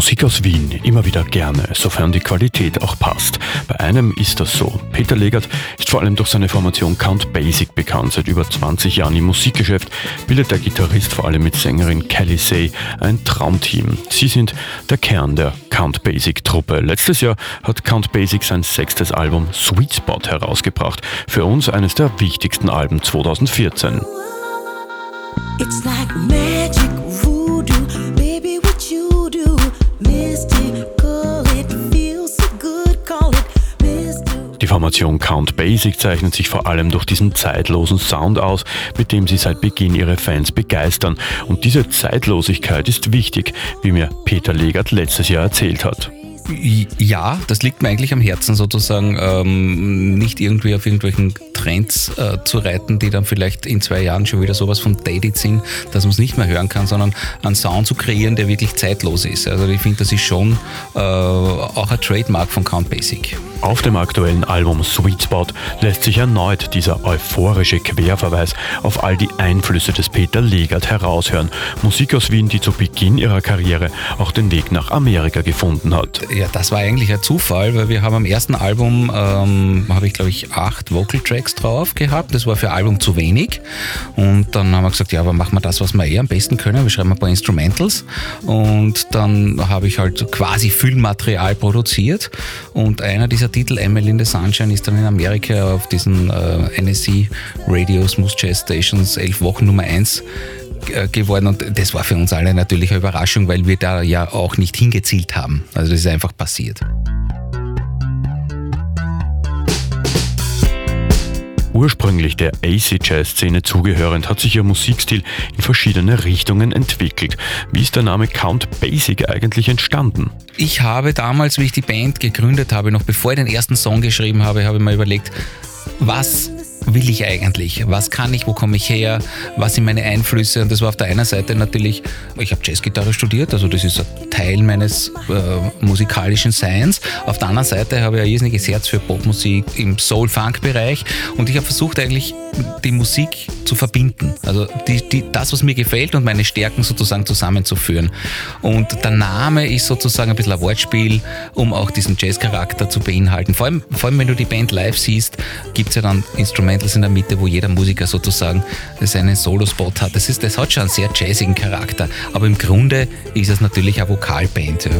Musik aus Wien immer wieder gerne, sofern die Qualität auch passt. Bei einem ist das so. Peter Legert ist vor allem durch seine Formation Count Basic bekannt. Seit über 20 Jahren im Musikgeschäft bildet der Gitarrist vor allem mit Sängerin Kelly Say ein Traumteam. Sie sind der Kern der Count Basic Truppe. Letztes Jahr hat Count Basic sein sechstes Album Sweet Spot herausgebracht. Für uns eines der wichtigsten Alben 2014. It's like magic Formation Count Basic zeichnet sich vor allem durch diesen zeitlosen Sound aus, mit dem sie seit Beginn ihre Fans begeistern. Und diese Zeitlosigkeit ist wichtig, wie mir Peter Legert letztes Jahr erzählt hat. Ja, das liegt mir eigentlich am Herzen sozusagen, ähm, nicht irgendwie auf irgendwelchen Trends äh, zu reiten, die dann vielleicht in zwei Jahren schon wieder sowas von dated sind, dass man es nicht mehr hören kann, sondern einen Sound zu kreieren, der wirklich zeitlos ist. Also ich finde, das ist schon äh, auch ein Trademark von Count Basic. Auf dem aktuellen Album Sweet Spot lässt sich erneut dieser euphorische Querverweis auf all die Einflüsse des Peter Legert heraushören. Musik aus Wien, die zu Beginn ihrer Karriere auch den Weg nach Amerika gefunden hat. Ja, das war eigentlich ein Zufall, weil wir haben am ersten Album, ähm, habe ich glaube ich acht Vocal Tracks drauf gehabt. Das war für Album zu wenig. Und dann haben wir gesagt, ja, aber machen wir das, was wir eh am besten können. Wir schreiben ein paar Instrumentals. Und dann habe ich halt quasi Füllmaterial produziert. Und einer dieser Titel Emily in the Sunshine ist dann in Amerika auf diesen äh, NSC Radio Smooth Jazz Stations elf Wochen Nummer eins äh, geworden und das war für uns alle natürlich eine Überraschung, weil wir da ja auch nicht hingezielt haben. Also das ist einfach passiert. Ursprünglich der AC-Jazz-Szene zugehörend, hat sich ihr Musikstil in verschiedene Richtungen entwickelt. Wie ist der Name Count Basic eigentlich entstanden? Ich habe damals, wie ich die Band gegründet habe, noch bevor ich den ersten Song geschrieben habe, habe ich mir überlegt, was will ich eigentlich? Was kann ich? Wo komme ich her? Was sind meine Einflüsse? Und das war auf der einen Seite natürlich, ich habe Jazzgitarre studiert, also das ist ein Teil meines äh, musikalischen Seins. Auf der anderen Seite habe ich ein irrsinniges Herz für Popmusik im Soul-Funk-Bereich und ich habe versucht eigentlich die Musik zu verbinden. Also die, die, das, was mir gefällt und meine Stärken sozusagen zusammenzuführen. Und der Name ist sozusagen ein bisschen ein Wortspiel, um auch diesen Jazz-Charakter zu beinhalten. Vor allem, vor allem, wenn du die Band live siehst, gibt es ja dann Instrumentals in der Mitte, wo jeder Musiker sozusagen seinen Solo-Spot hat. Das, ist, das hat schon einen sehr jazzigen Charakter. Aber im Grunde ist es natürlich eine Vokalband. Ja.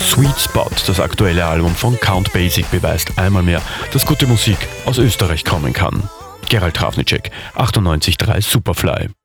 Sweet Spot, das aktuelle Album von Count Basic, beweist einmal mehr, dass gute Musik aus Österreich kommen kann. Gerald Trafnicek, 98.3 Superfly.